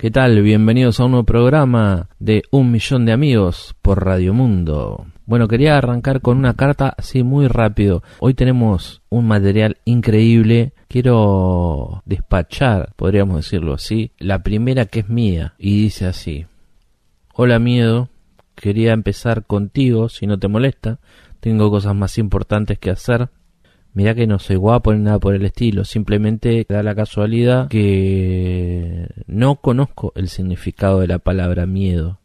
¿Qué tal? Bienvenidos a un nuevo programa de Un Millón de Amigos por Radio Mundo. Bueno, quería arrancar con una carta así muy rápido. Hoy tenemos un material increíble. Quiero despachar, podríamos decirlo así, la primera que es mía y dice así. Hola miedo, quería empezar contigo, si no te molesta. Tengo cosas más importantes que hacer. Mirá que no soy guapo ni nada por el estilo, simplemente da la casualidad que no conozco el significado de la palabra miedo.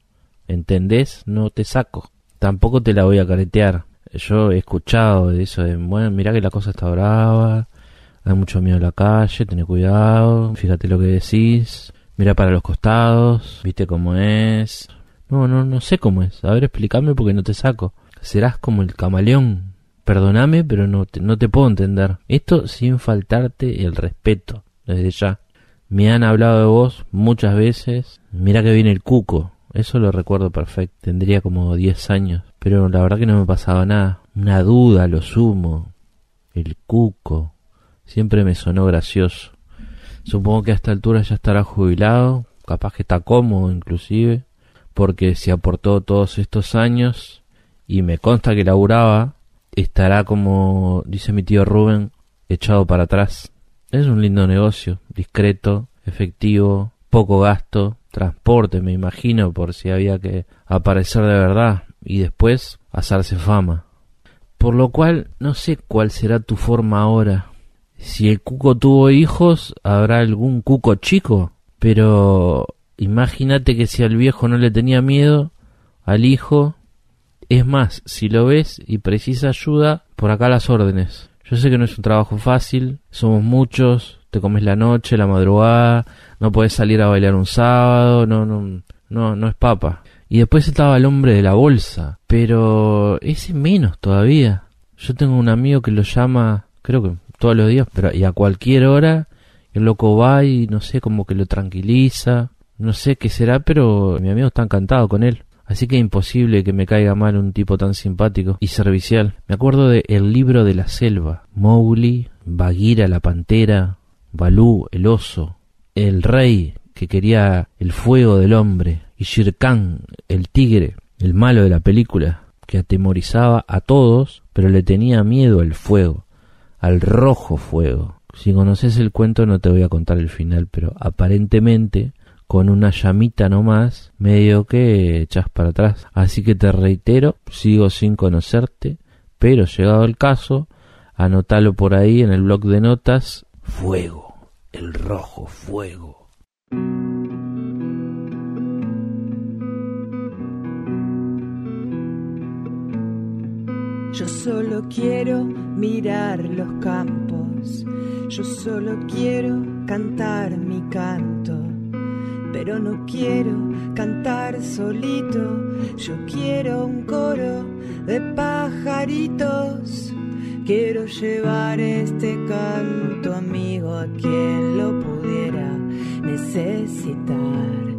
¿Entendés? No te saco. Tampoco te la voy a caretear. Yo he escuchado de eso de, bueno, mirá que la cosa está brava, hay mucho miedo en la calle, ten cuidado, fíjate lo que decís, mira para los costados, viste cómo es. No, no, no sé cómo es. A ver, explícame porque no te saco. Serás como el camaleón Perdóname, pero no te, no te puedo entender. Esto sin faltarte el respeto, desde ya. Me han hablado de vos muchas veces. Mira que viene el cuco. Eso lo recuerdo perfecto. Tendría como 10 años. Pero la verdad que no me pasaba nada. Una duda, lo sumo. El cuco. Siempre me sonó gracioso. Supongo que a esta altura ya estará jubilado. Capaz que está cómodo inclusive. Porque se aportó todos estos años. Y me consta que laburaba estará como dice mi tío Rubén, echado para atrás. Es un lindo negocio, discreto, efectivo, poco gasto, transporte, me imagino, por si había que aparecer de verdad y después hacerse fama. Por lo cual, no sé cuál será tu forma ahora. Si el cuco tuvo hijos, habrá algún cuco chico, pero imagínate que si al viejo no le tenía miedo, al hijo es más, si lo ves y precisa ayuda, por acá las órdenes. Yo sé que no es un trabajo fácil, somos muchos, te comes la noche, la madrugada, no puedes salir a bailar un sábado, no, no, no, no es papa. Y después estaba el hombre de la bolsa, pero ese menos todavía. Yo tengo un amigo que lo llama, creo que todos los días, pero y a cualquier hora, el loco va y no sé, como que lo tranquiliza, no sé qué será, pero mi amigo está encantado con él. Así que imposible que me caiga mal un tipo tan simpático y servicial. Me acuerdo de El libro de la selva, Mowgli, Bagheera la pantera, Balú el oso, el rey que quería el fuego del hombre y Shere Khan el tigre, el malo de la película, que atemorizaba a todos, pero le tenía miedo al fuego, al rojo fuego. Si conoces el cuento no te voy a contar el final, pero aparentemente con una llamita nomás, medio que echas para atrás. Así que te reitero, sigo sin conocerte, pero llegado el caso, anótalo por ahí en el blog de notas, fuego, el rojo fuego. Yo solo quiero mirar los campos, yo solo quiero cantar mi canto pero no quiero cantar solito, yo quiero un coro de pajaritos. Quiero llevar este canto amigo a quien lo pudiera necesitar.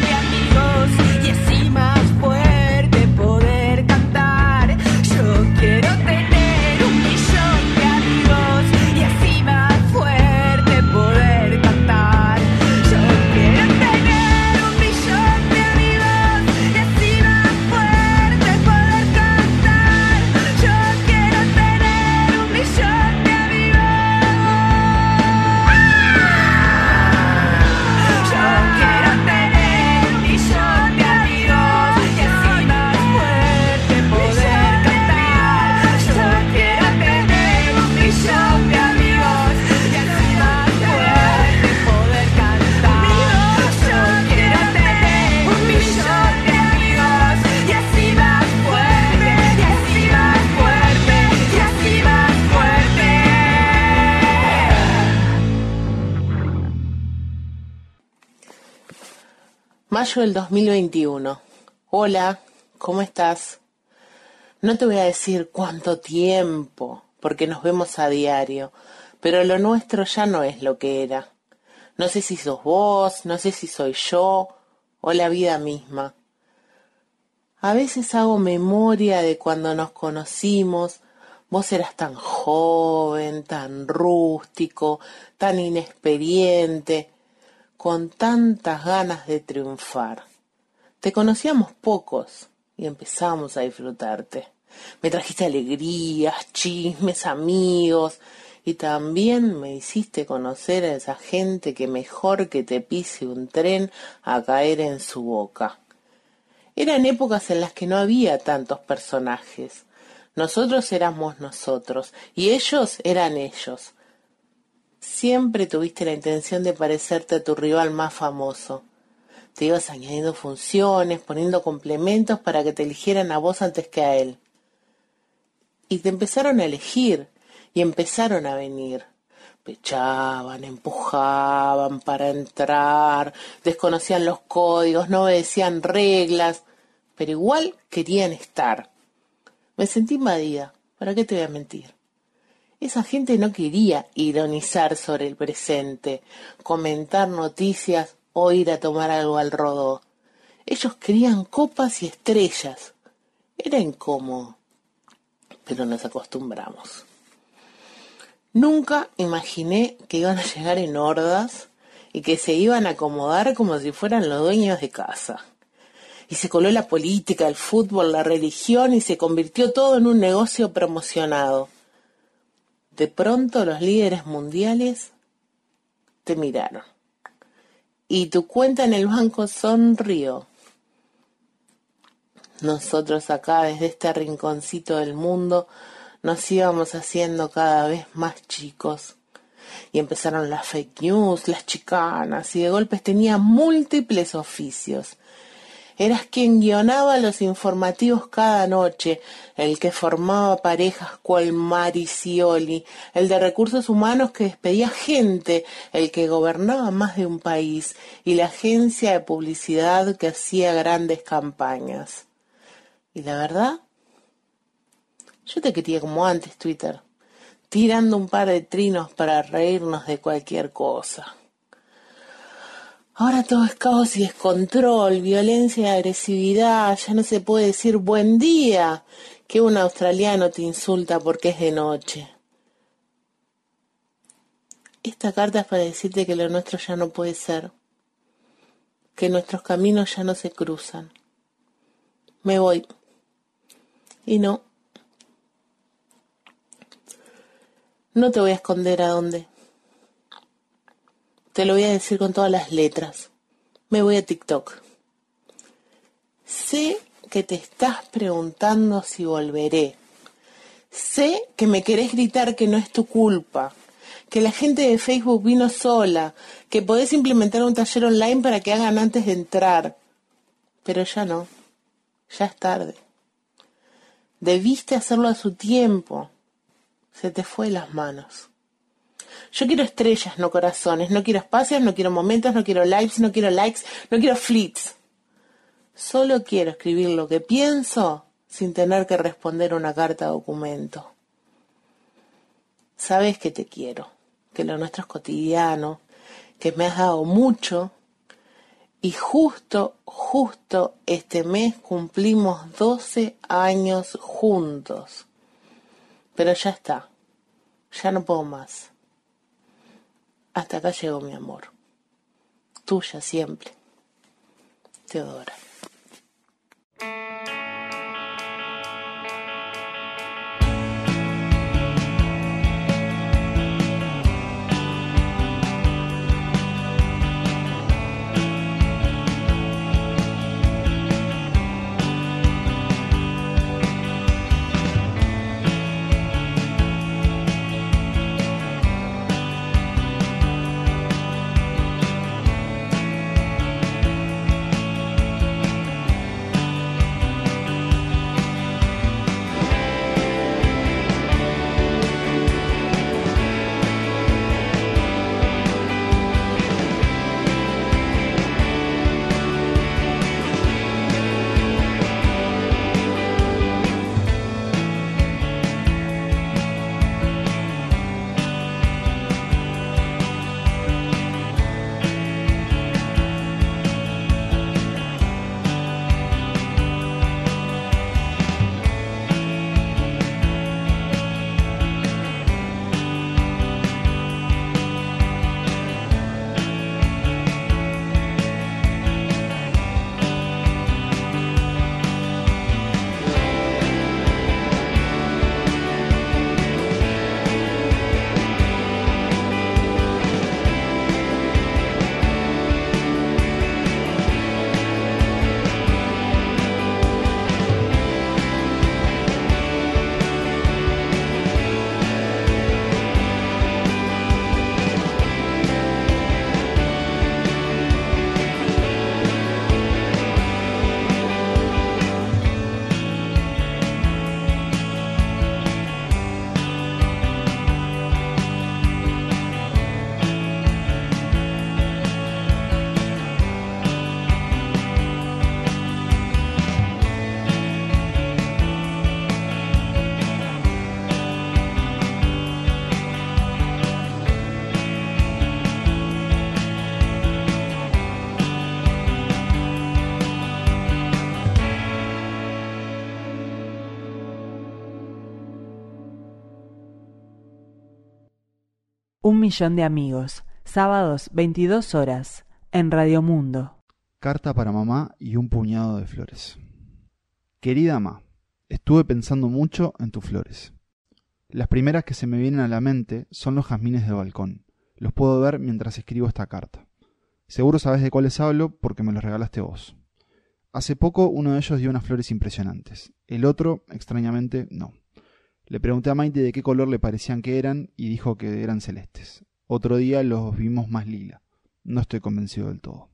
de Mayo del 2021. Hola, ¿cómo estás? No te voy a decir cuánto tiempo, porque nos vemos a diario, pero lo nuestro ya no es lo que era. No sé si sos vos, no sé si soy yo o la vida misma. A veces hago memoria de cuando nos conocimos, vos eras tan joven, tan rústico, tan inexperiente, con tantas ganas de triunfar. Te conocíamos pocos y empezamos a disfrutarte. Me trajiste alegrías, chismes, amigos, y también me hiciste conocer a esa gente que mejor que te pise un tren a caer en su boca. Eran épocas en las que no había tantos personajes. Nosotros éramos nosotros y ellos eran ellos. Siempre tuviste la intención de parecerte a tu rival más famoso. Te ibas añadiendo funciones, poniendo complementos para que te eligieran a vos antes que a él. Y te empezaron a elegir y empezaron a venir. Pechaban, empujaban para entrar, desconocían los códigos, no obedecían reglas, pero igual querían estar. Me sentí invadida, ¿para qué te voy a mentir? Esa gente no quería ironizar sobre el presente, comentar noticias o ir a tomar algo al rodó. Ellos querían copas y estrellas. Era incómodo, pero nos acostumbramos. Nunca imaginé que iban a llegar en hordas y que se iban a acomodar como si fueran los dueños de casa. Y se coló la política, el fútbol, la religión y se convirtió todo en un negocio promocionado. De pronto los líderes mundiales te miraron. Y tu cuenta en el banco sonrió. Nosotros acá, desde este rinconcito del mundo, nos íbamos haciendo cada vez más chicos. Y empezaron las fake news, las chicanas, y de golpes tenía múltiples oficios. Eras quien guionaba los informativos cada noche, el que formaba parejas cual Maricioli, el de recursos humanos que despedía gente, el que gobernaba más de un país, y la agencia de publicidad que hacía grandes campañas. Y la verdad, yo te quería como antes, Twitter, tirando un par de trinos para reírnos de cualquier cosa. Ahora todo es caos y descontrol, violencia y agresividad, ya no se puede decir buen día que un australiano te insulta porque es de noche. Esta carta es para decirte que lo nuestro ya no puede ser, que nuestros caminos ya no se cruzan. Me voy. Y no, No te voy a esconder a dónde. Te lo voy a decir con todas las letras. Me voy a TikTok. Sé que te estás preguntando si volveré. Sé que me querés gritar que no es tu culpa, que la gente de Facebook vino sola, que podés implementar un taller online para que hagan antes de entrar. Pero ya no, ya es tarde. Debiste hacerlo a su tiempo se te fue las manos. Yo quiero estrellas, no corazones. No quiero espacios, no quiero momentos, no quiero likes, no quiero likes, no quiero flits. Solo quiero escribir lo que pienso sin tener que responder una carta documento. Sabes que te quiero, que lo nuestro es cotidiano, que me has dado mucho y justo, justo este mes cumplimos 12 años juntos. Pero ya está, ya no puedo más. Hasta acá llegó mi amor. Tuya siempre. Teodora. Un millón de amigos, sábados 22 horas, en Radio Mundo. Carta para mamá y un puñado de flores. Querida mamá, estuve pensando mucho en tus flores. Las primeras que se me vienen a la mente son los jazmines de balcón. Los puedo ver mientras escribo esta carta. Seguro sabes de cuáles hablo porque me los regalaste vos. Hace poco uno de ellos dio unas flores impresionantes. El otro, extrañamente, no. Le pregunté a Maite de qué color le parecían que eran y dijo que eran celestes. Otro día los vimos más lila. No estoy convencido del todo.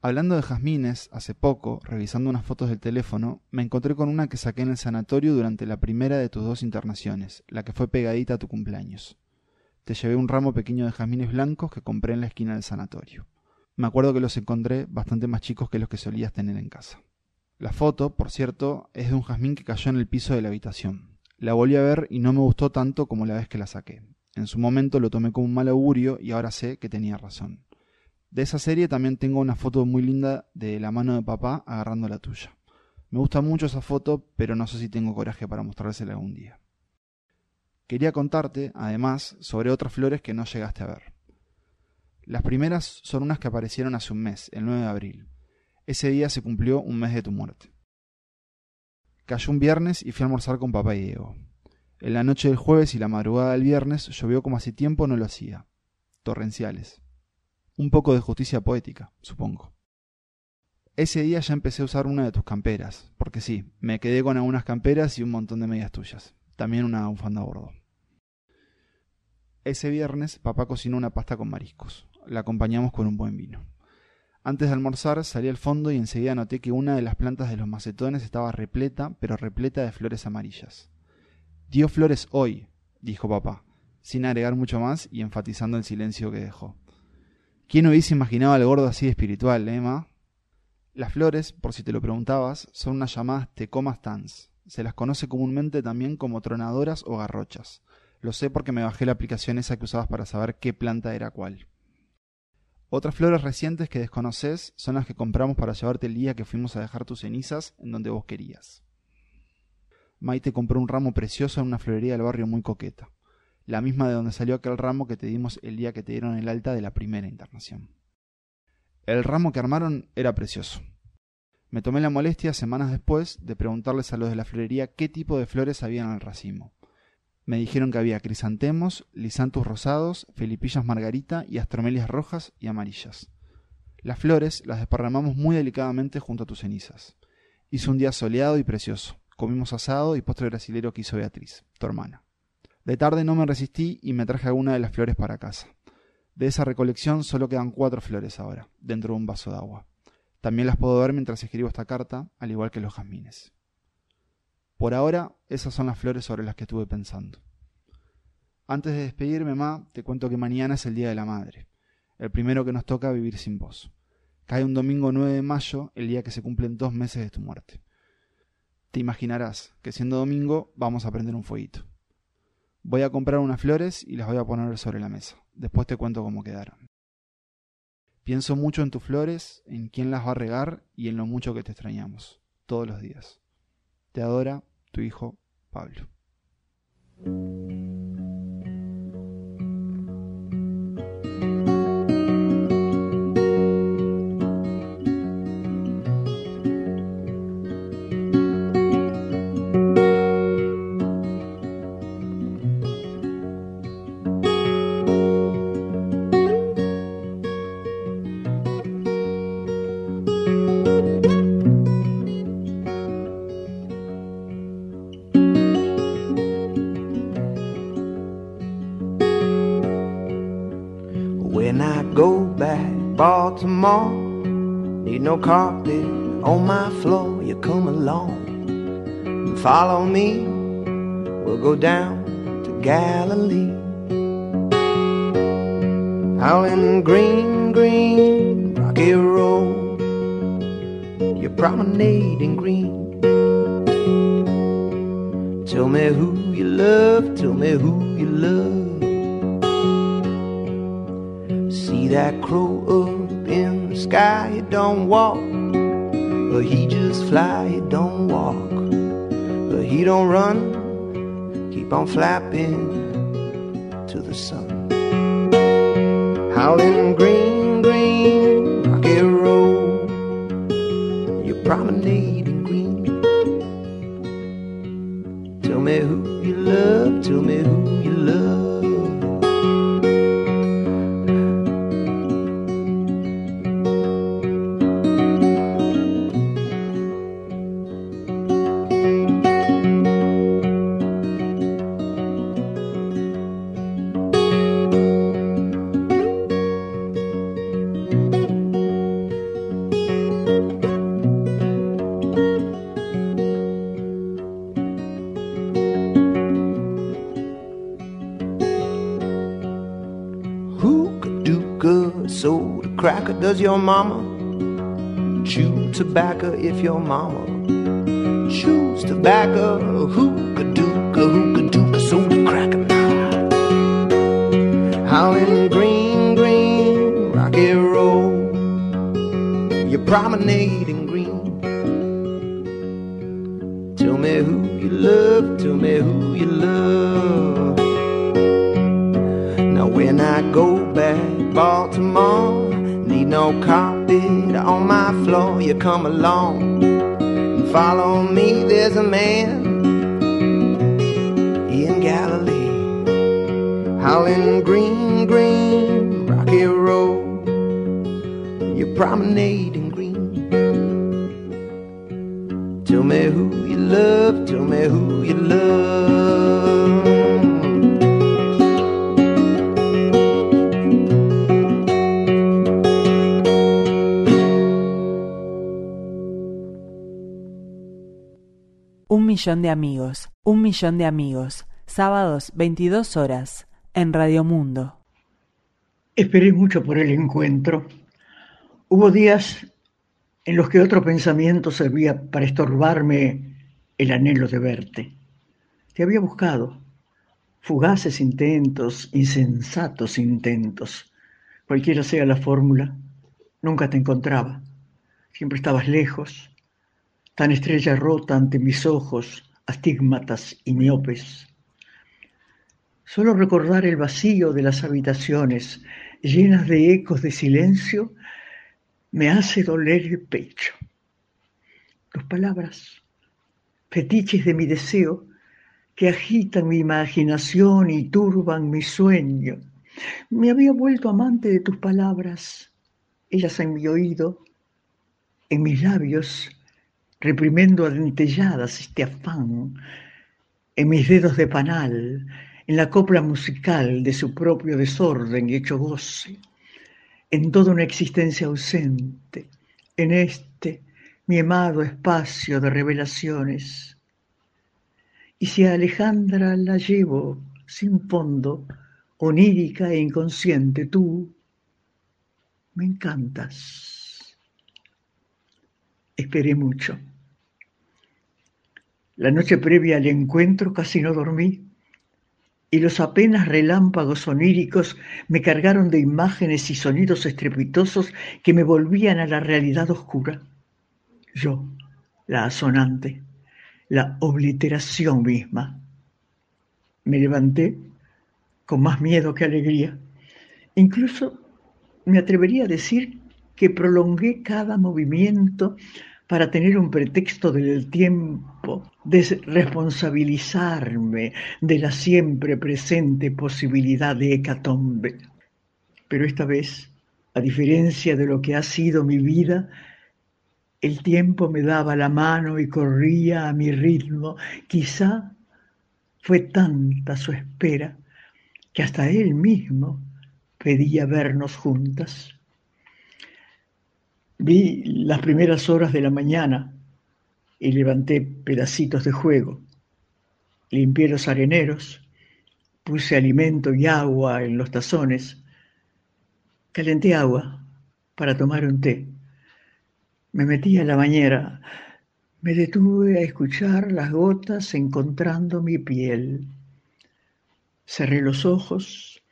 Hablando de jazmines, hace poco, revisando unas fotos del teléfono, me encontré con una que saqué en el sanatorio durante la primera de tus dos internaciones, la que fue pegadita a tu cumpleaños. Te llevé un ramo pequeño de jazmines blancos que compré en la esquina del sanatorio. Me acuerdo que los encontré bastante más chicos que los que solías tener en casa. La foto, por cierto, es de un jazmín que cayó en el piso de la habitación. La volví a ver y no me gustó tanto como la vez que la saqué. En su momento lo tomé como un mal augurio y ahora sé que tenía razón. De esa serie también tengo una foto muy linda de la mano de papá agarrando la tuya. Me gusta mucho esa foto, pero no sé si tengo coraje para mostrársela algún día. Quería contarte, además, sobre otras flores que no llegaste a ver. Las primeras son unas que aparecieron hace un mes, el 9 de abril. Ese día se cumplió un mes de tu muerte. Cayó un viernes y fui a almorzar con papá y Diego. En la noche del jueves y la madrugada del viernes llovió como hace tiempo no lo hacía. Torrenciales. Un poco de justicia poética, supongo. Ese día ya empecé a usar una de tus camperas, porque sí, me quedé con algunas camperas y un montón de medias tuyas. También una bufanda a bordo. Ese viernes papá cocinó una pasta con mariscos. La acompañamos con un buen vino. Antes de almorzar salí al fondo y enseguida noté que una de las plantas de los macetones estaba repleta, pero repleta de flores amarillas. Dio flores hoy, dijo papá, sin agregar mucho más y enfatizando el silencio que dejó. ¿Quién hubiese imaginado al gordo así espiritual, Emma? Las flores, por si te lo preguntabas, son unas llamadas tecomas tans. Se las conoce comúnmente también como tronadoras o garrochas. Lo sé porque me bajé la aplicación esa que usabas para saber qué planta era cuál. Otras flores recientes que desconoces son las que compramos para llevarte el día que fuimos a dejar tus cenizas en donde vos querías. Maite compró un ramo precioso en una florería del barrio muy coqueta, la misma de donde salió aquel ramo que te dimos el día que te dieron el alta de la primera internación. El ramo que armaron era precioso. Me tomé la molestia semanas después de preguntarles a los de la florería qué tipo de flores había en el racimo. Me dijeron que había crisantemos, lisantus rosados, felipillas margarita y astromelias rojas y amarillas. Las flores las desparramamos muy delicadamente junto a tus cenizas. Hizo un día soleado y precioso. Comimos asado y postre brasilero que hizo Beatriz, tu hermana. De tarde no me resistí y me traje alguna de las flores para casa. De esa recolección solo quedan cuatro flores ahora, dentro de un vaso de agua. También las puedo ver mientras escribo esta carta, al igual que los jazmines. Por ahora, esas son las flores sobre las que estuve pensando. Antes de despedirme, Ma, te cuento que mañana es el Día de la Madre, el primero que nos toca vivir sin vos. Cae un domingo 9 de mayo, el día que se cumplen dos meses de tu muerte. Te imaginarás que siendo domingo vamos a prender un fueguito. Voy a comprar unas flores y las voy a poner sobre la mesa. Después te cuento cómo quedaron. Pienso mucho en tus flores, en quién las va a regar y en lo mucho que te extrañamos, todos los días. Te adora tu hijo Pablo. Carpet on my floor, you come along and follow me. We'll go down to Galilee. Out in green, keep on flapping to the sun. Howling green. Cracker, does your mama chew tobacco if your mama chews tobacco? Hookah dooka, hookah dooka soda cracker. Howling green, green, rocky road. You're promenading come along and follow me. There's a man in Galilee, howling green, green, rocky road. You're promenading green. Tell me who you love, tell me who you love. Millón de amigos, un millón de amigos. Sábados, 22 horas, en Radio Mundo. Esperé mucho por el encuentro. Hubo días en los que otro pensamiento servía para estorbarme el anhelo de verte. Te había buscado. Fugaces intentos, insensatos intentos. Cualquiera sea la fórmula, nunca te encontraba. Siempre estabas lejos, tan estrella rota ante mis ojos, astigmatas y miopes. Solo recordar el vacío de las habitaciones llenas de ecos de silencio me hace doler el pecho. Tus palabras, fetiches de mi deseo, que agitan mi imaginación y turban mi sueño. Me había vuelto amante de tus palabras, ellas en mi oído, en mis labios, reprimiendo adentelladas este afán, en mis dedos de panal, en la copla musical de su propio desorden hecho goce, en toda una existencia ausente, en este mi amado espacio de revelaciones. Y si a Alejandra la llevo sin fondo, onírica e inconsciente, tú me encantas. Esperé mucho. La noche previa al encuentro casi no dormí y los apenas relámpagos oníricos me cargaron de imágenes y sonidos estrepitosos que me volvían a la realidad oscura. Yo, la asonante, la obliteración misma. Me levanté con más miedo que alegría. Incluso me atrevería a decir que prolongué cada movimiento para tener un pretexto del tiempo, desresponsabilizarme de la siempre presente posibilidad de hecatombe. Pero esta vez, a diferencia de lo que ha sido mi vida, el tiempo me daba la mano y corría a mi ritmo. Quizá fue tanta su espera que hasta él mismo pedía vernos juntas. Vi las primeras horas de la mañana y levanté pedacitos de juego. Limpié los areneros, puse alimento y agua en los tazones, calenté agua para tomar un té. Me metí a la bañera, me detuve a escuchar las gotas encontrando mi piel. Cerré los ojos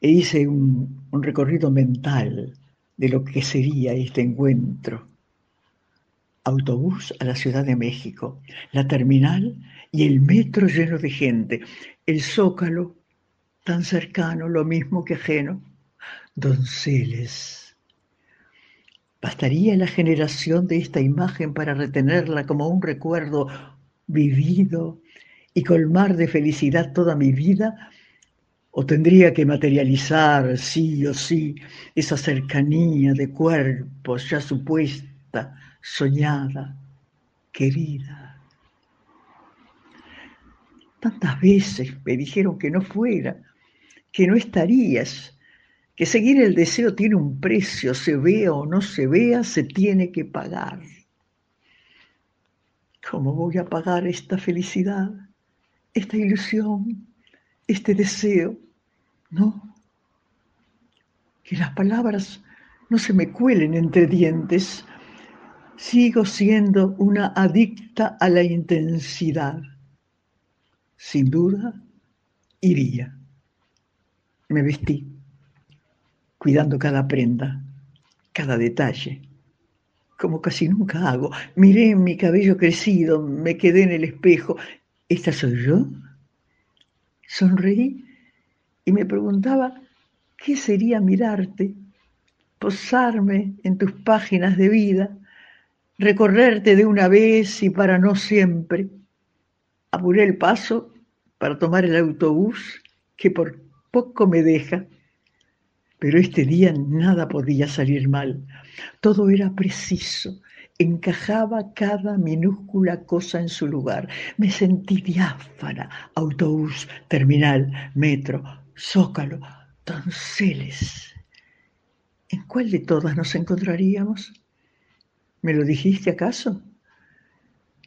e hice un, un recorrido mental de lo que sería este encuentro. Autobús a la Ciudad de México, la terminal y el metro lleno de gente, el zócalo tan cercano, lo mismo que ajeno, donceles. ¿Bastaría la generación de esta imagen para retenerla como un recuerdo vivido y colmar de felicidad toda mi vida? ¿O tendría que materializar, sí o sí, esa cercanía de cuerpos ya supuesta, soñada, querida? Tantas veces me dijeron que no fuera, que no estarías, que seguir el deseo tiene un precio, se vea o no se vea, se tiene que pagar. ¿Cómo voy a pagar esta felicidad, esta ilusión, este deseo? No. Que las palabras no se me cuelen entre dientes. Sigo siendo una adicta a la intensidad. Sin duda, iría. Me vestí cuidando cada prenda, cada detalle, como casi nunca hago. Miré mi cabello crecido, me quedé en el espejo. ¿Esta soy yo? Sonreí y me preguntaba qué sería mirarte, posarme en tus páginas de vida, recorrerte de una vez y para no siempre. Apuré el paso para tomar el autobús que por poco me deja. Pero este día nada podía salir mal. Todo era preciso. Encajaba cada minúscula cosa en su lugar. Me sentí diáfana. Autobús, terminal, metro, zócalo, donceles. ¿En cuál de todas nos encontraríamos? ¿Me lo dijiste acaso?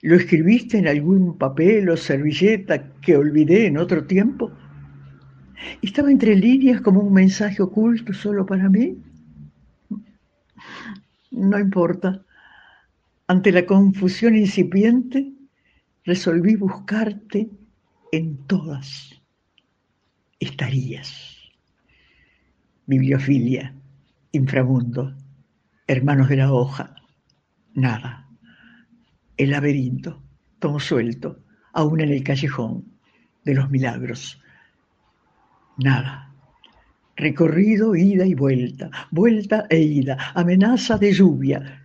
¿Lo escribiste en algún papel o servilleta que olvidé en otro tiempo? ¿Estaba entre líneas como un mensaje oculto solo para mí? No importa. Ante la confusión incipiente, resolví buscarte en todas. Estarías. Bibliofilia, inframundo, hermanos de la hoja, nada. El laberinto, todo suelto, aún en el callejón de los milagros Nada. Recorrido, ida y vuelta, vuelta e ida, amenaza de lluvia.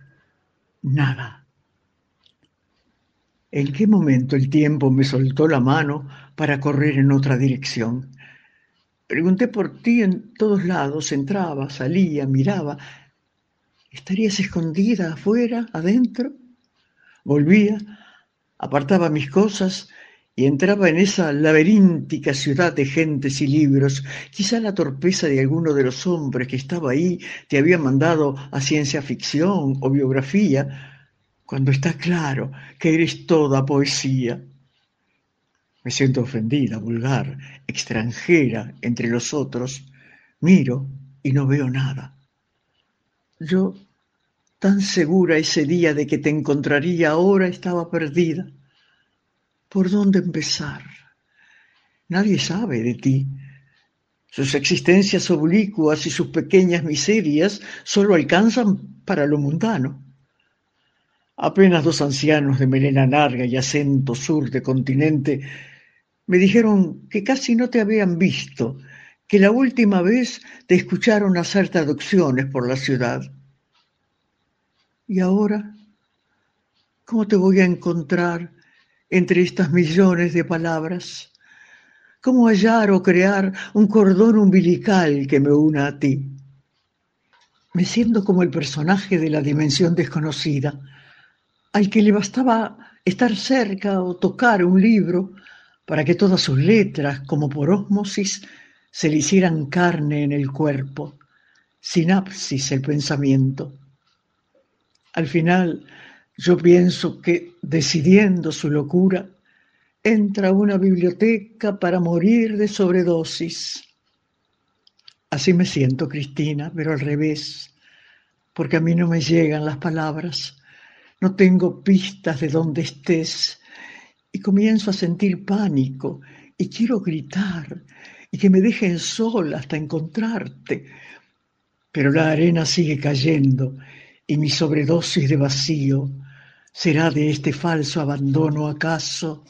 Nada. ¿En qué momento el tiempo me soltó la mano para correr en otra dirección? Pregunté por ti en todos lados, entraba, salía, miraba. ¿Estarías escondida afuera, adentro? Volvía, apartaba mis cosas y entraba en esa laberíntica ciudad de gentes y libros. Quizá la torpeza de alguno de los hombres que estaba ahí te había mandado a ciencia ficción o biografía, cuando está claro que eres toda poesía. Me siento ofendida, vulgar, extranjera entre los otros. Miro y no veo nada. Yo, tan segura ese día de que te encontraría ahora, estaba perdida ¿Por dónde empezar? Nadie sabe de ti. Sus existencias oblicuas y sus pequeñas miserias solo alcanzan para lo mundano. Apenas dos ancianos de melena larga y acento sur de continente me dijeron que casi no te habían visto, que la última vez te escucharon hacer traducciones por la ciudad. ¿Y ahora? ¿Cómo te voy a encontrar entre estas millones de palabras? ¿Cómo hallar o crear un cordón umbilical que me una a ti? Me siento como el personaje de la dimensión desconocida, al que le bastaba estar cerca o tocar un libro para que todas sus letras, como por ósmosis, se le hicieran carne en el cuerpo, sinapsis el pensamiento. Al final, yo pienso que, decidiendo su locura, entra a una biblioteca para morir de sobredosis. Así me siento, Cristina, pero al revés, porque a mí no me llegan las palabras, no tengo pistas de dónde estés y comienzo a sentir pánico y quiero gritar y que me dejen sola hasta encontrarte. Pero la arena sigue cayendo y mi sobredosis de vacío ¿Será de este falso abandono acaso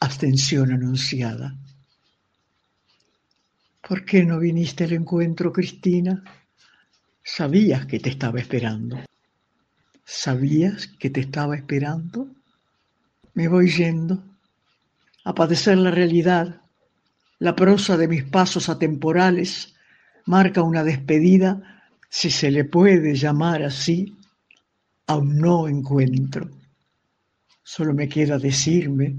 abstención anunciada? ¿Por qué no viniste al encuentro, Cristina? Sabías que te estaba esperando. ¿Sabías que te estaba esperando? Me voy yendo a padecer la realidad. La prosa de mis pasos atemporales marca una despedida, si se le puede llamar así, a un no encuentro. Solo me queda decirme,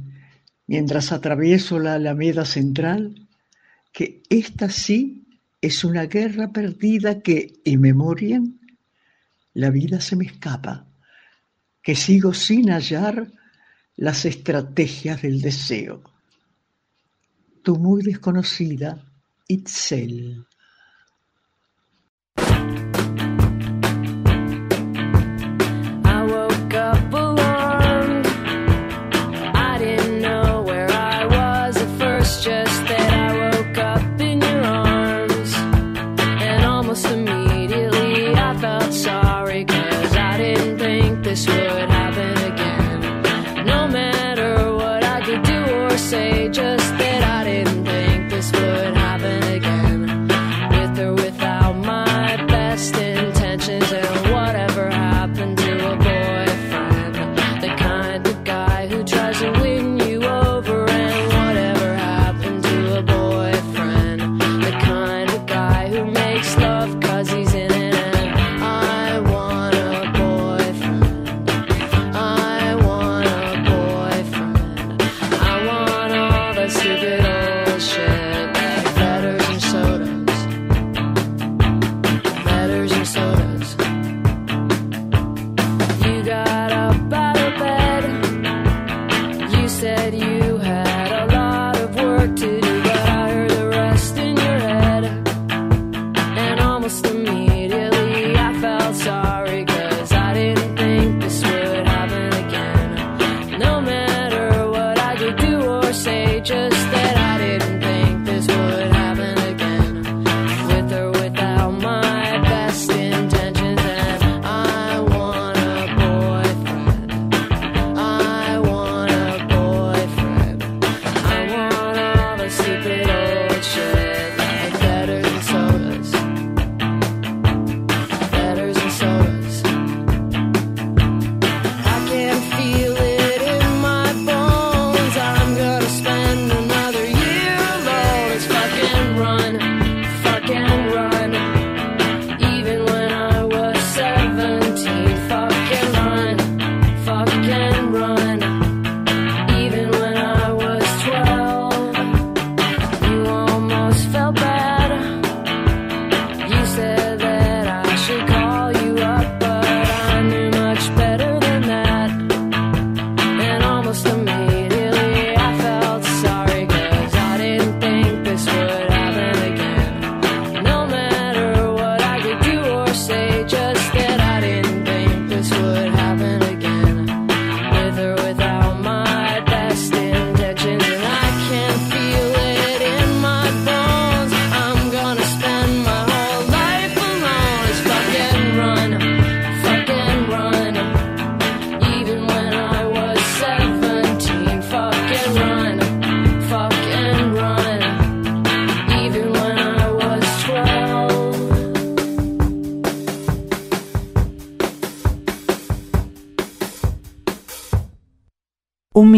mientras atravieso la Alameda Central, que esta sí es una guerra perdida que, y memorian, la vida se me escapa, que sigo sin hallar las estrategias del deseo. Tu muy desconocida Itzel.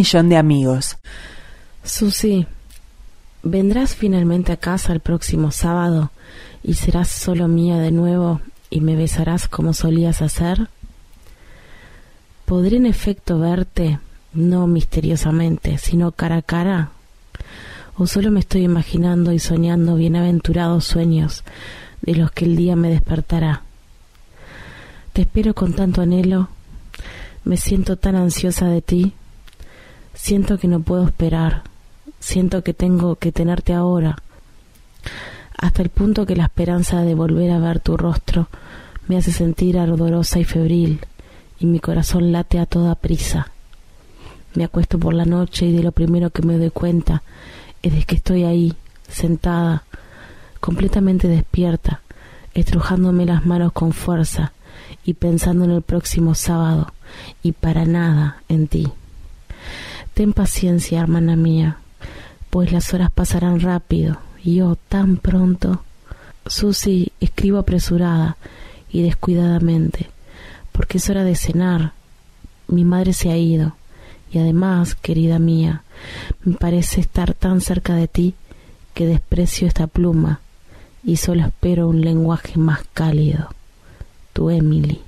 Millón de amigos. Susi, ¿vendrás finalmente a casa el próximo sábado y serás solo mía de nuevo y me besarás como solías hacer? ¿Podré en efecto verte, no misteriosamente, sino cara a cara? ¿O solo me estoy imaginando y soñando bienaventurados sueños de los que el día me despertará? Te espero con tanto anhelo, me siento tan ansiosa de ti Siento que no puedo esperar, siento que tengo que tenerte ahora, hasta el punto que la esperanza de volver a ver tu rostro me hace sentir ardorosa y febril, y mi corazón late a toda prisa. Me acuesto por la noche y de lo primero que me doy cuenta es de que estoy ahí, sentada, completamente despierta, estrujándome las manos con fuerza y pensando en el próximo sábado y para nada en ti. Ten paciencia, hermana mía, pues las horas pasarán rápido Y yo tan pronto. Susi, escribo apresurada y descuidadamente, porque es hora de cenar. Mi madre se ha ido. Y además, querida mía, me parece estar tan cerca de ti que desprecio esta pluma y solo espero un lenguaje más cálido. Tu Emily.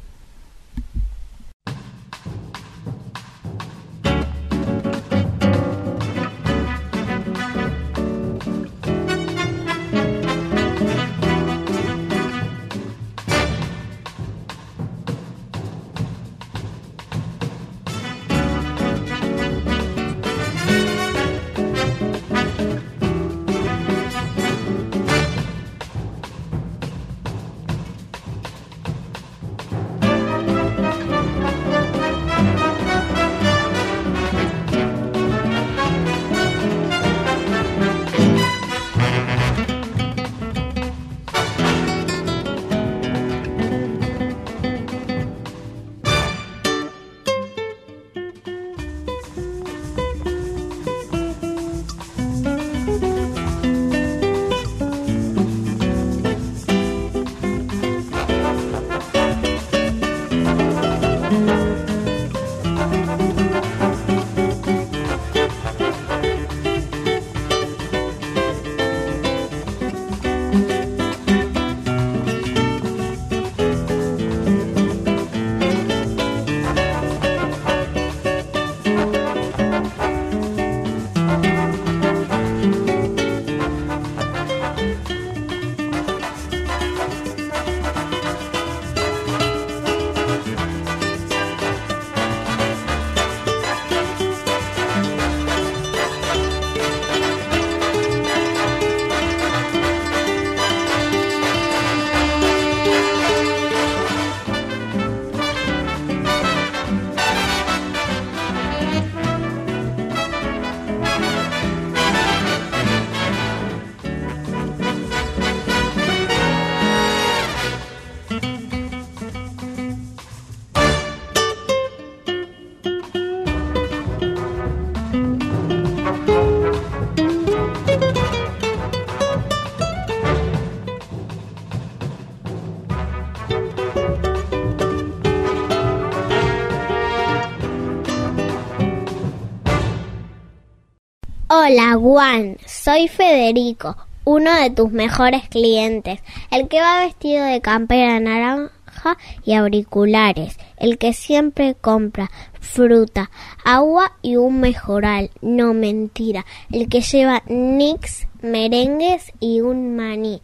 Hola, Juan. Soy Federico, uno de tus mejores clientes, el que va vestido de campera naranja y auriculares, el que siempre compra fruta, agua y un mejoral, no mentira, el que lleva nix, merengues y un maní.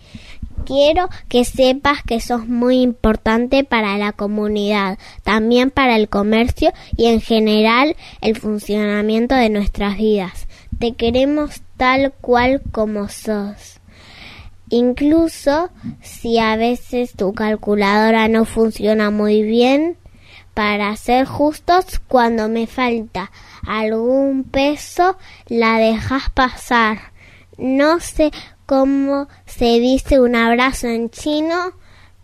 Quiero que sepas que sos muy importante para la comunidad, también para el comercio y en general el funcionamiento de nuestras vidas. Te queremos tal cual como sos. Incluso si a veces tu calculadora no funciona muy bien, para ser justos, cuando me falta algún peso, la dejas pasar. No sé cómo se dice un abrazo en chino,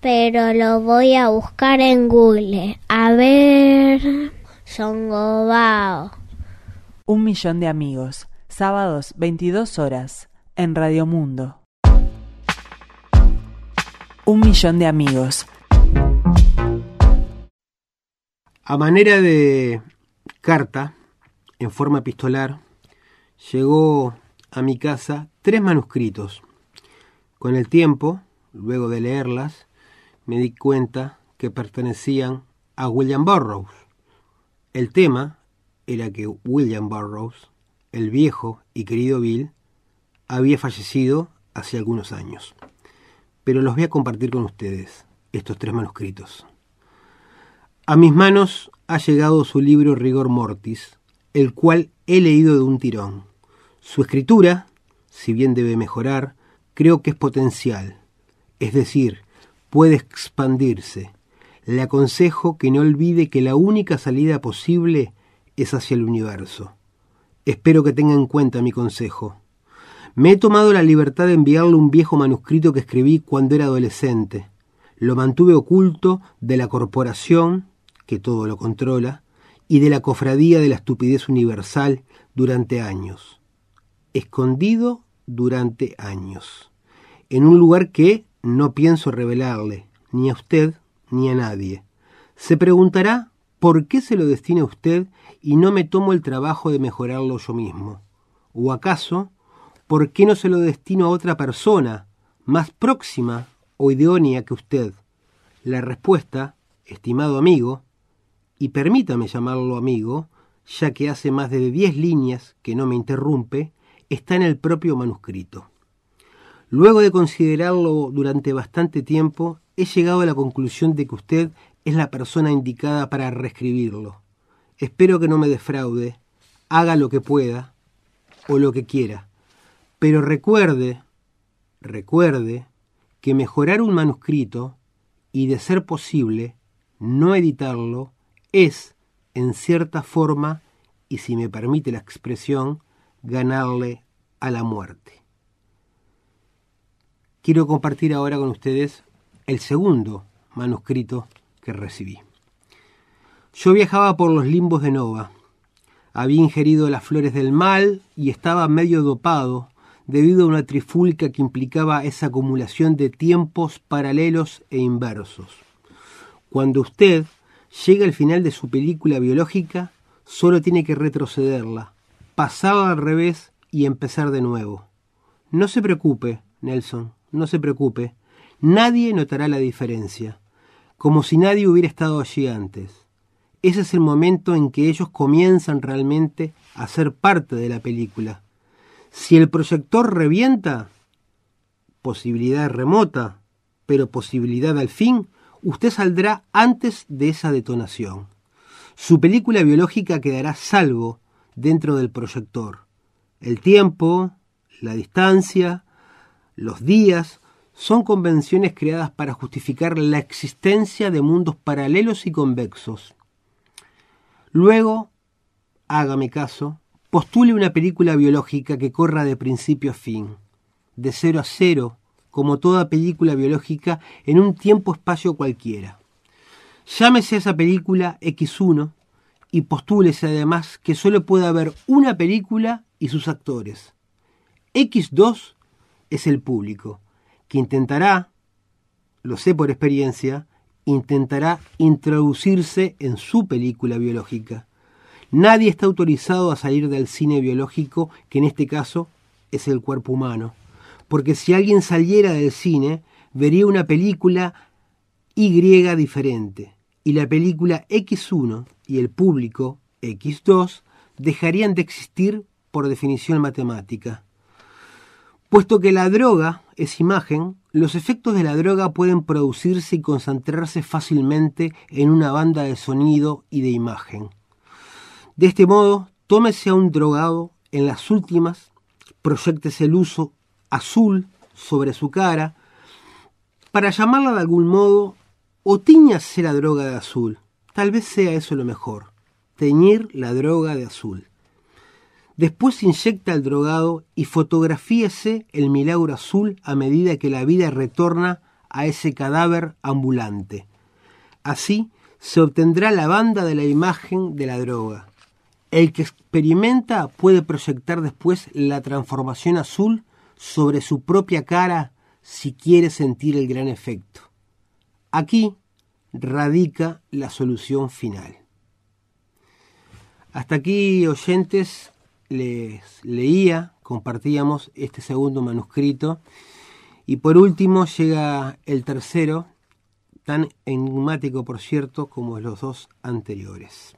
pero lo voy a buscar en Google. A ver, Songobao. Un millón de amigos. Sábados, 22 horas, en Radio Mundo. Un millón de amigos. A manera de carta, en forma epistolar, llegó a mi casa tres manuscritos. Con el tiempo, luego de leerlas, me di cuenta que pertenecían a William Burroughs. El tema era que William Burroughs, el viejo y querido Bill, había fallecido hace algunos años. Pero los voy a compartir con ustedes, estos tres manuscritos. A mis manos ha llegado su libro Rigor Mortis, el cual he leído de un tirón. Su escritura, si bien debe mejorar, creo que es potencial, es decir, puede expandirse. Le aconsejo que no olvide que la única salida posible es hacia el universo. Espero que tenga en cuenta mi consejo. Me he tomado la libertad de enviarle un viejo manuscrito que escribí cuando era adolescente. Lo mantuve oculto de la corporación que todo lo controla, y de la cofradía de la estupidez universal durante años. Escondido durante años. en un lugar que no pienso revelarle, ni a usted ni a nadie. Se preguntará por qué se lo destina a usted y no me tomo el trabajo de mejorarlo yo mismo. ¿O acaso, por qué no se lo destino a otra persona, más próxima o idónea que usted? La respuesta, estimado amigo, y permítame llamarlo amigo, ya que hace más de diez líneas que no me interrumpe, está en el propio manuscrito. Luego de considerarlo durante bastante tiempo, he llegado a la conclusión de que usted es la persona indicada para reescribirlo. Espero que no me defraude, haga lo que pueda o lo que quiera. Pero recuerde, recuerde que mejorar un manuscrito y de ser posible no editarlo es, en cierta forma, y si me permite la expresión, ganarle a la muerte. Quiero compartir ahora con ustedes el segundo manuscrito que recibí. Yo viajaba por los limbos de Nova. Había ingerido las flores del mal y estaba medio dopado debido a una trifulca que implicaba esa acumulación de tiempos paralelos e inversos. Cuando usted llega al final de su película biológica, solo tiene que retrocederla, pasarla al revés y empezar de nuevo. No se preocupe, Nelson, no se preocupe. Nadie notará la diferencia, como si nadie hubiera estado allí antes. Ese es el momento en que ellos comienzan realmente a ser parte de la película. Si el proyector revienta, posibilidad remota, pero posibilidad al fin, usted saldrá antes de esa detonación. Su película biológica quedará salvo dentro del proyector. El tiempo, la distancia, los días son convenciones creadas para justificar la existencia de mundos paralelos y convexos. Luego, hágame caso, postule una película biológica que corra de principio a fin, de cero a cero, como toda película biológica, en un tiempo-espacio cualquiera. Llámese a esa película X1 y postúlese además que solo puede haber una película y sus actores. X2 es el público, que intentará, lo sé por experiencia, intentará introducirse en su película biológica. Nadie está autorizado a salir del cine biológico, que en este caso es el cuerpo humano, porque si alguien saliera del cine, vería una película Y diferente, y la película X1 y el público X2 dejarían de existir por definición matemática. Puesto que la droga es imagen, los efectos de la droga pueden producirse y concentrarse fácilmente en una banda de sonido y de imagen. De este modo, tómese a un drogado en las últimas, proyectese el uso azul sobre su cara, para llamarla de algún modo, o tiñase la droga de azul. Tal vez sea eso lo mejor, teñir la droga de azul. Después inyecta el drogado y fotografíese el milagro azul a medida que la vida retorna a ese cadáver ambulante. Así se obtendrá la banda de la imagen de la droga. El que experimenta puede proyectar después la transformación azul sobre su propia cara si quiere sentir el gran efecto. Aquí radica la solución final. Hasta aquí, oyentes, les leía, compartíamos este segundo manuscrito. Y por último llega el tercero, tan enigmático por cierto como los dos anteriores.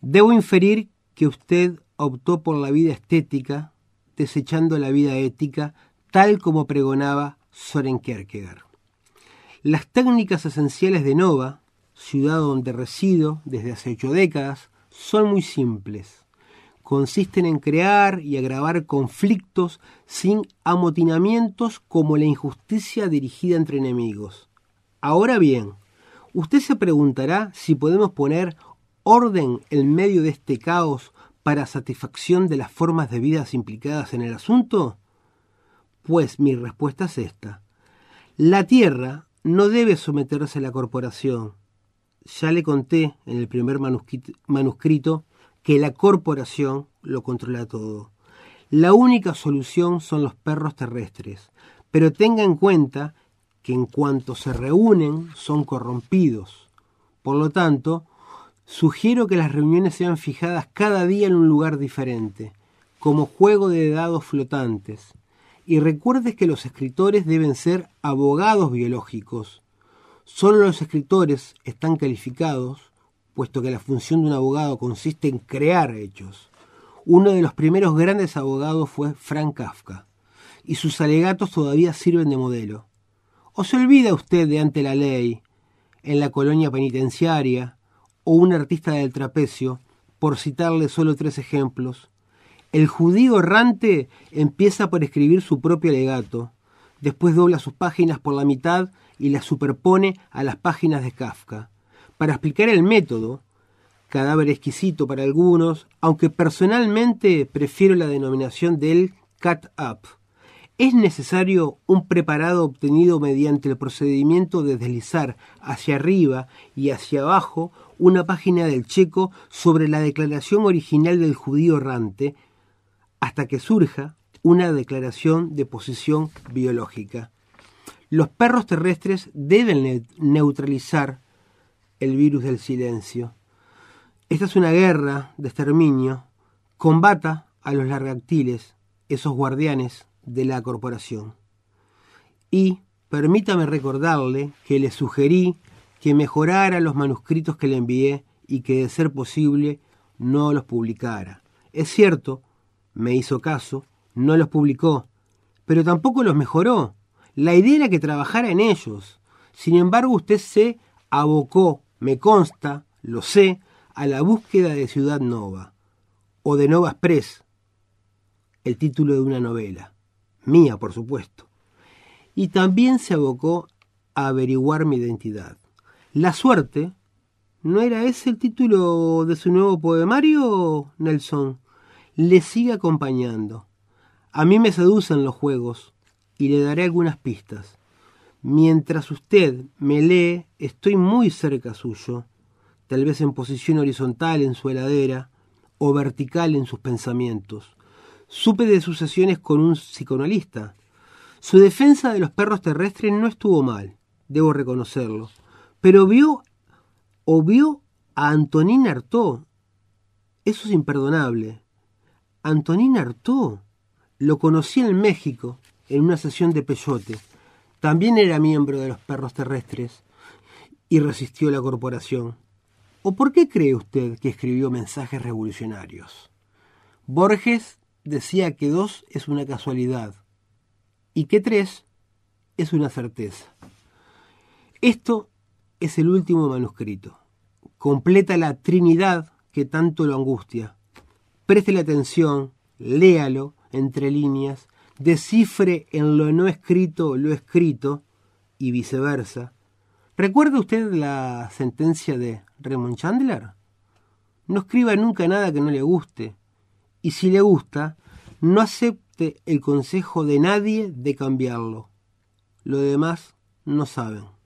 Debo inferir que usted optó por la vida estética, desechando la vida ética, tal como pregonaba Soren Kierkegaard. Las técnicas esenciales de Nova, ciudad donde resido desde hace ocho décadas, son muy simples consisten en crear y agravar conflictos sin amotinamientos como la injusticia dirigida entre enemigos. Ahora bien, usted se preguntará si podemos poner orden en medio de este caos para satisfacción de las formas de vida implicadas en el asunto? Pues mi respuesta es esta. La Tierra no debe someterse a la corporación. Ya le conté en el primer manuscrito que la corporación lo controla todo. La única solución son los perros terrestres, pero tenga en cuenta que en cuanto se reúnen son corrompidos. Por lo tanto, sugiero que las reuniones sean fijadas cada día en un lugar diferente, como juego de dados flotantes. Y recuerdes que los escritores deben ser abogados biológicos. Solo los escritores están calificados, puesto que la función de un abogado consiste en crear hechos. Uno de los primeros grandes abogados fue Frank Kafka, y sus alegatos todavía sirven de modelo. ¿O se olvida usted de ante la ley, en la colonia penitenciaria, o un artista del trapecio, por citarle solo tres ejemplos? El judío errante empieza por escribir su propio alegato, después dobla sus páginas por la mitad y las superpone a las páginas de Kafka. Para explicar el método, cadáver exquisito para algunos, aunque personalmente prefiero la denominación del cut up. Es necesario un preparado obtenido mediante el procedimiento de deslizar hacia arriba y hacia abajo una página del checo sobre la declaración original del judío errante, hasta que surja una declaración de posición biológica. Los perros terrestres deben neutralizar el virus del silencio. Esta es una guerra de exterminio. Combata a los largactiles, esos guardianes de la corporación. Y permítame recordarle que le sugerí que mejorara los manuscritos que le envié y que, de ser posible, no los publicara. Es cierto, me hizo caso, no los publicó, pero tampoco los mejoró. La idea era que trabajara en ellos. Sin embargo, usted se abocó, me consta, lo sé, a la búsqueda de Ciudad Nova, o de Nova Express, el título de una novela, mía por supuesto, y también se abocó a averiguar mi identidad. La suerte, ¿no era ese el título de su nuevo poemario, Nelson? Le sigue acompañando. A mí me seducen los juegos, y le daré algunas pistas. Mientras usted me lee, estoy muy cerca suyo tal vez en posición horizontal en su heladera o vertical en sus pensamientos. Supe de sus sesiones con un psicoanalista. Su defensa de los perros terrestres no estuvo mal, debo reconocerlo, pero vio o vio a Antonín Artaud. Eso es imperdonable. Antonín Artaud lo conocí en México en una sesión de peyote. También era miembro de los perros terrestres y resistió la corporación. ¿O por qué cree usted que escribió mensajes revolucionarios? Borges decía que dos es una casualidad y que tres es una certeza. Esto es el último manuscrito. Completa la Trinidad que tanto lo angustia. Preste atención, léalo entre líneas, descifre en lo no escrito lo escrito y viceversa. ¿Recuerda usted la sentencia de Raymond Chandler? No escriba nunca nada que no le guste. Y si le gusta, no acepte el consejo de nadie de cambiarlo. Lo demás no saben.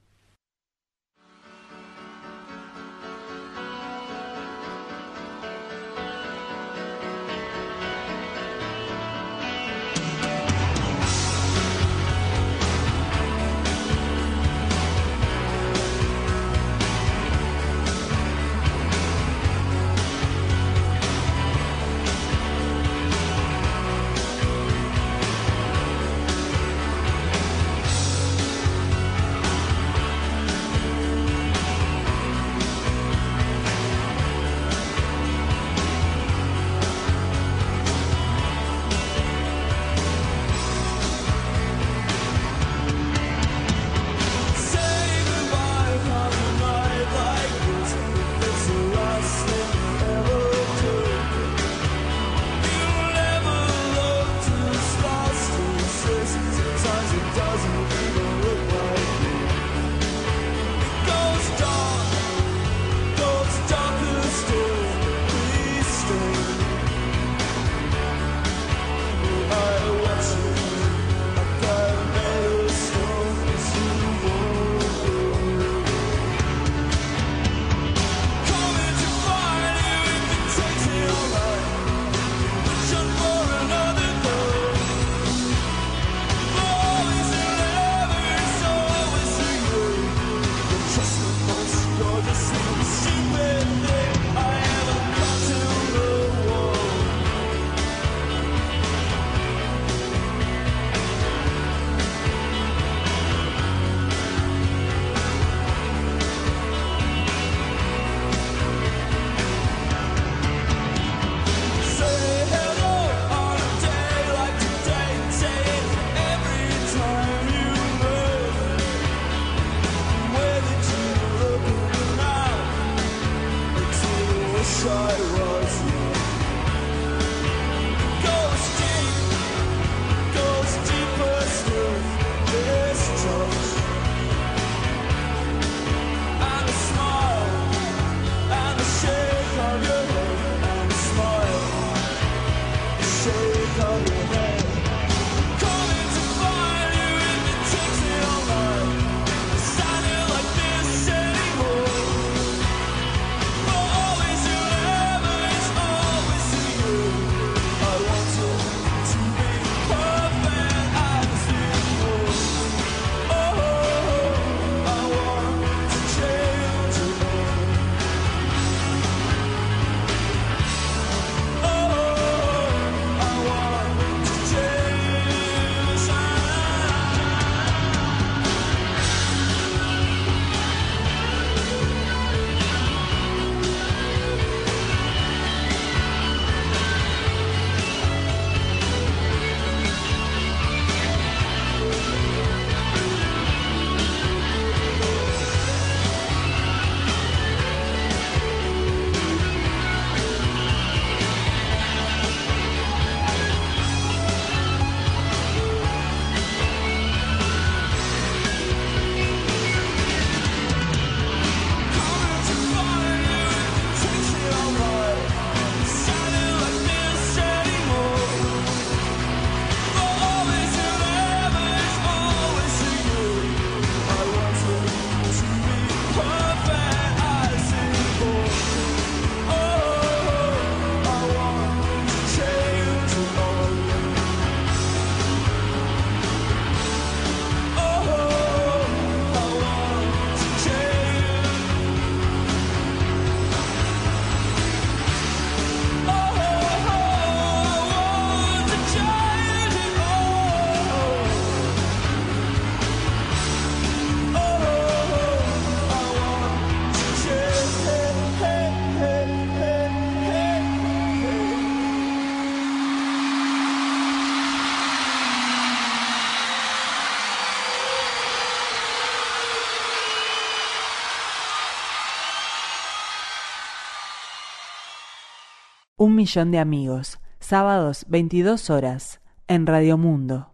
Un millón de amigos, sábados 22 horas, en Radio Mundo.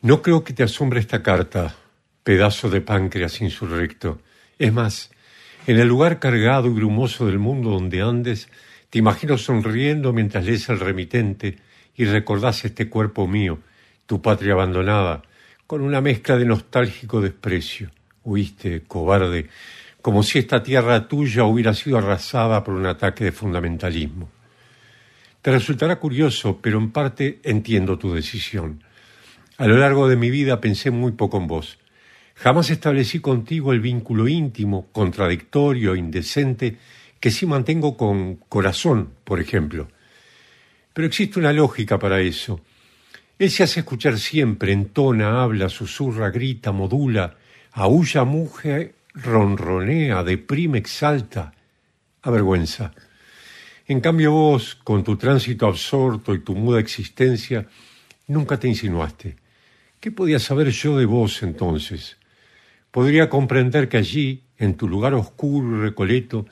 No creo que te asombre esta carta, pedazo de páncreas insurrecto. Es más, en el lugar cargado y brumoso del mundo donde andes, te imagino sonriendo mientras lees el remitente y recordás este cuerpo mío, tu patria abandonada, con una mezcla de nostálgico desprecio. Huiste, cobarde, como si esta tierra tuya hubiera sido arrasada por un ataque de fundamentalismo. Te resultará curioso, pero en parte entiendo tu decisión. A lo largo de mi vida pensé muy poco en vos. Jamás establecí contigo el vínculo íntimo, contradictorio, indecente, que sí mantengo con corazón, por ejemplo. Pero existe una lógica para eso. Él se hace escuchar siempre, entona, habla, susurra, grita, modula, aúlla, muge, ronronea, deprime, exalta, avergüenza. En cambio vos, con tu tránsito absorto y tu muda existencia, nunca te insinuaste. ¿Qué podía saber yo de vos entonces? Podría comprender que allí, en tu lugar oscuro y recoleto,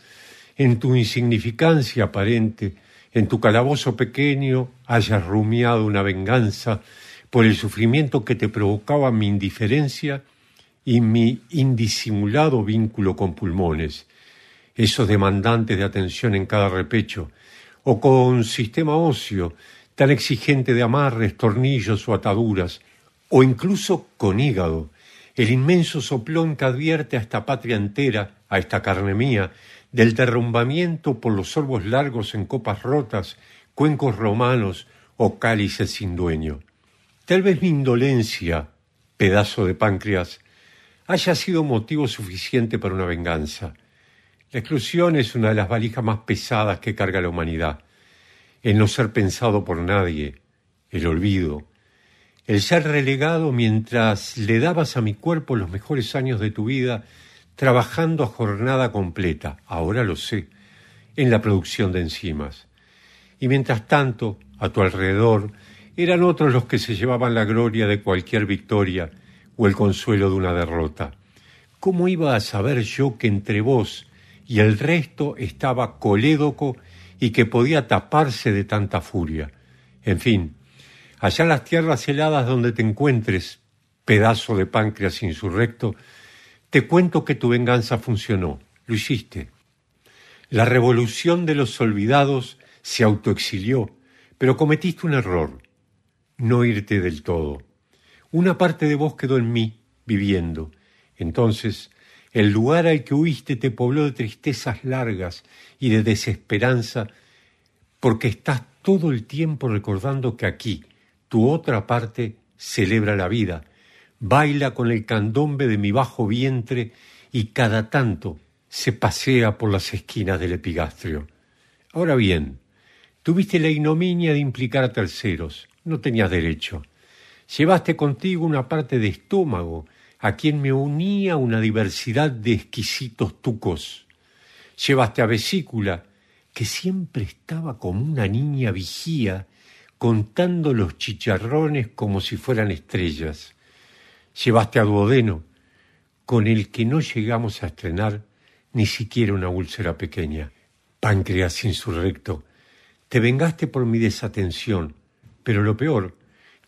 en tu insignificancia aparente, en tu calabozo pequeño, hayas rumiado una venganza por el sufrimiento que te provocaba mi indiferencia y mi indisimulado vínculo con pulmones, esos demandantes de atención en cada repecho, o con sistema óseo tan exigente de amarres, tornillos o ataduras, o incluso con hígado, el inmenso soplón que advierte a esta patria entera, a esta carne mía, del derrumbamiento por los sorbos largos en copas rotas, cuencos romanos o cálices sin dueño. Tal vez mi indolencia, pedazo de páncreas, haya sido motivo suficiente para una venganza. La exclusión es una de las valijas más pesadas que carga la humanidad. El no ser pensado por nadie, el olvido, el ser relegado mientras le dabas a mi cuerpo los mejores años de tu vida trabajando a jornada completa, ahora lo sé, en la producción de enzimas. Y mientras tanto, a tu alrededor, eran otros los que se llevaban la gloria de cualquier victoria o el consuelo de una derrota. ¿Cómo iba a saber yo que entre vos y el resto estaba colédoco y que podía taparse de tanta furia? En fin, allá en las tierras heladas donde te encuentres, pedazo de páncreas insurrecto, te cuento que tu venganza funcionó, lo hiciste. La revolución de los olvidados se autoexilió, pero cometiste un error, no irte del todo. Una parte de vos quedó en mí, viviendo. Entonces, el lugar al que huiste te pobló de tristezas largas y de desesperanza, porque estás todo el tiempo recordando que aquí, tu otra parte, celebra la vida, baila con el candombe de mi bajo vientre y cada tanto se pasea por las esquinas del epigastrio. Ahora bien, tuviste la ignominia de implicar a terceros, no tenías derecho. Llevaste contigo una parte de estómago a quien me unía una diversidad de exquisitos tucos. Llevaste a vesícula, que siempre estaba como una niña vigía, contando los chicharrones como si fueran estrellas llevaste a Duodeno, con el que no llegamos a estrenar ni siquiera una úlcera pequeña. Páncreas insurrecto, te vengaste por mi desatención, pero lo peor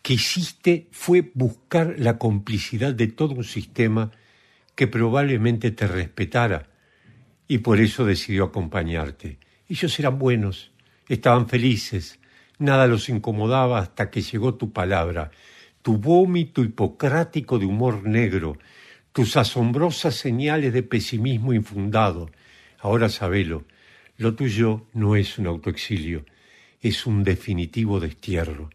que hiciste fue buscar la complicidad de todo un sistema que probablemente te respetara y por eso decidió acompañarte. Ellos eran buenos, estaban felices, nada los incomodaba hasta que llegó tu palabra tu vómito hipocrático de humor negro, tus asombrosas señales de pesimismo infundado. Ahora sabelo, lo tuyo no es un autoexilio, es un definitivo destierro.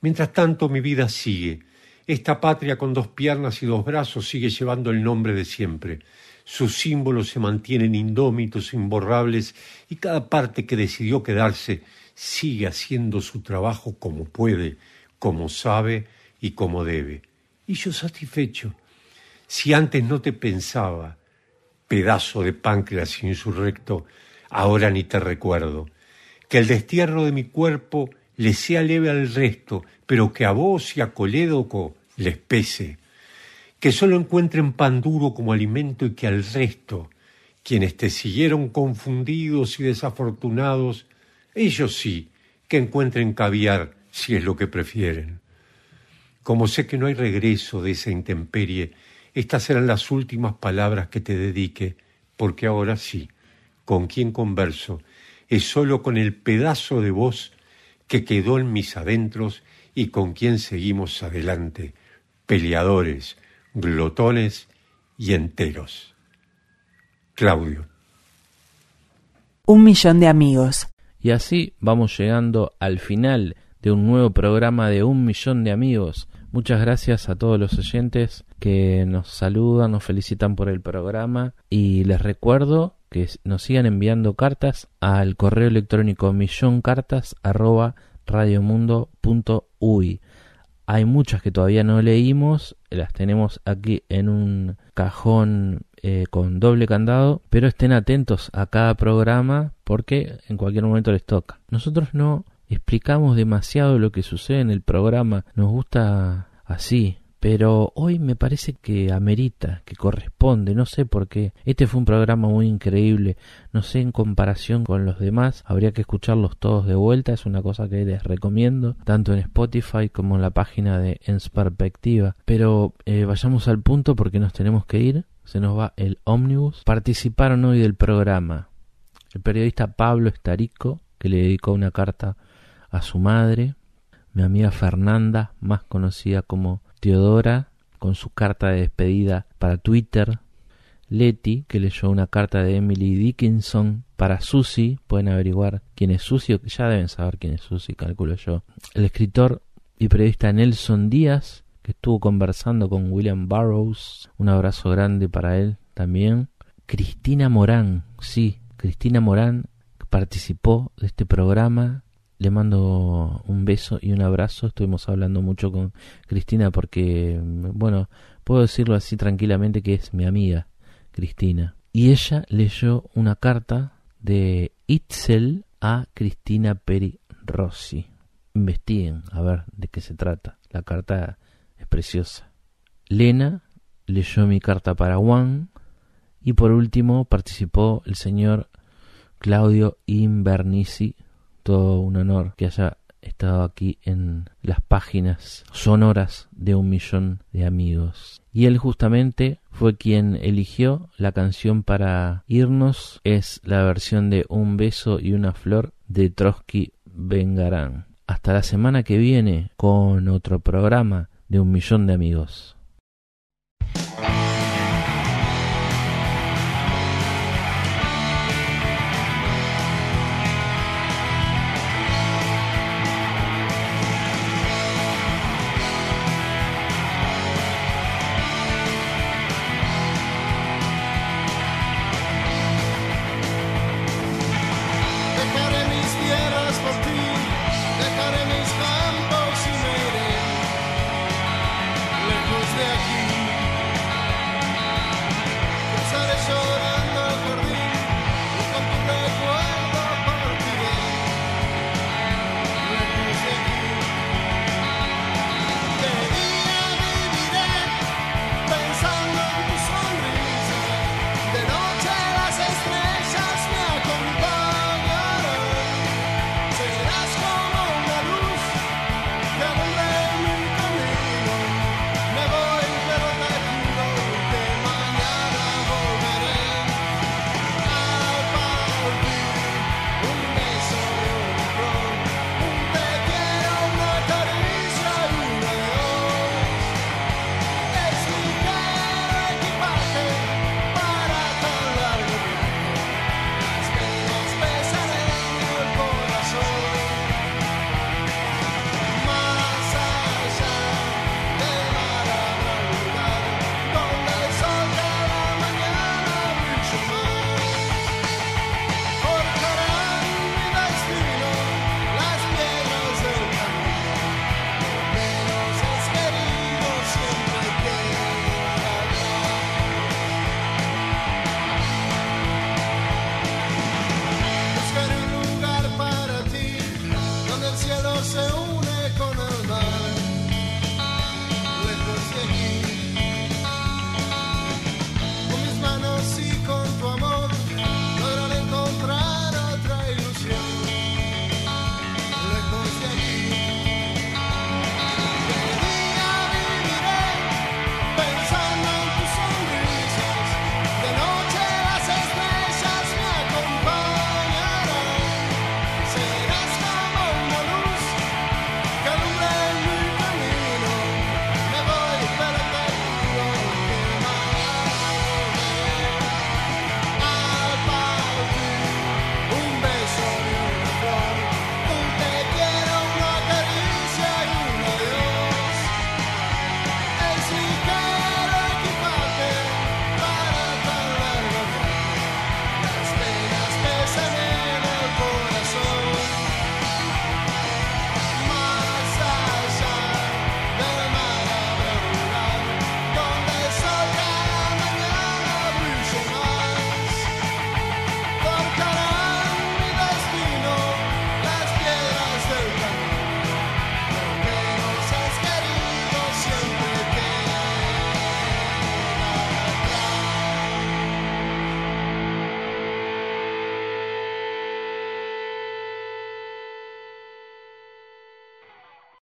Mientras tanto mi vida sigue. Esta patria con dos piernas y dos brazos sigue llevando el nombre de siempre. Sus símbolos se mantienen indómitos, imborrables, y cada parte que decidió quedarse sigue haciendo su trabajo como puede, como sabe y como debe. Y yo satisfecho. Si antes no te pensaba, pedazo de páncreas insurrecto, ahora ni te recuerdo. Que el destierro de mi cuerpo le sea leve al resto, pero que a vos y a Colédoco les pese. Que solo encuentren pan duro como alimento y que al resto, quienes te siguieron confundidos y desafortunados, Ellos sí, que encuentren caviar si es lo que prefieren. Como sé que no hay regreso de esa intemperie, estas serán las últimas palabras que te dedique, porque ahora sí, con quien converso, es solo con el pedazo de voz que quedó en mis adentros y con quien seguimos adelante, peleadores, glotones y enteros. Claudio. Un millón de amigos. Y así vamos llegando al final de un nuevo programa de Un millón de amigos. Muchas gracias a todos los oyentes que nos saludan, nos felicitan por el programa y les recuerdo que nos sigan enviando cartas al correo electrónico milloncartas Hay muchas que todavía no leímos, las tenemos aquí en un cajón eh, con doble candado, pero estén atentos a cada programa porque en cualquier momento les toca. Nosotros no explicamos demasiado lo que sucede en el programa, nos gusta así, pero hoy me parece que amerita, que corresponde, no sé por qué. Este fue un programa muy increíble, no sé en comparación con los demás, habría que escucharlos todos de vuelta, es una cosa que les recomiendo, tanto en Spotify como en la página de Ens Perspectiva. Pero eh, vayamos al punto porque nos tenemos que ir, se nos va el ómnibus. Participaron hoy del programa el periodista Pablo Estarico, que le dedicó una carta a su madre, mi amiga Fernanda, más conocida como Teodora, con su carta de despedida para Twitter, Leti, que leyó una carta de Emily Dickinson para Susie, pueden averiguar quién es Susie, ya deben saber quién es Susie, calculo yo. El escritor y periodista Nelson Díaz, que estuvo conversando con William Burroughs, un abrazo grande para él también. Cristina Morán, sí, Cristina Morán participó de este programa le mando un beso y un abrazo. Estuvimos hablando mucho con Cristina porque, bueno, puedo decirlo así tranquilamente que es mi amiga, Cristina. Y ella leyó una carta de Itzel a Cristina Peri Rossi. Investiguen a ver de qué se trata. La carta es preciosa. Lena leyó mi carta para Juan. Y por último participó el señor Claudio Invernici todo un honor que haya estado aquí en las páginas sonoras de un millón de amigos. Y él justamente fue quien eligió la canción para irnos. Es la versión de Un beso y una flor de Trotsky Vengarán. Hasta la semana que viene con otro programa de un millón de amigos.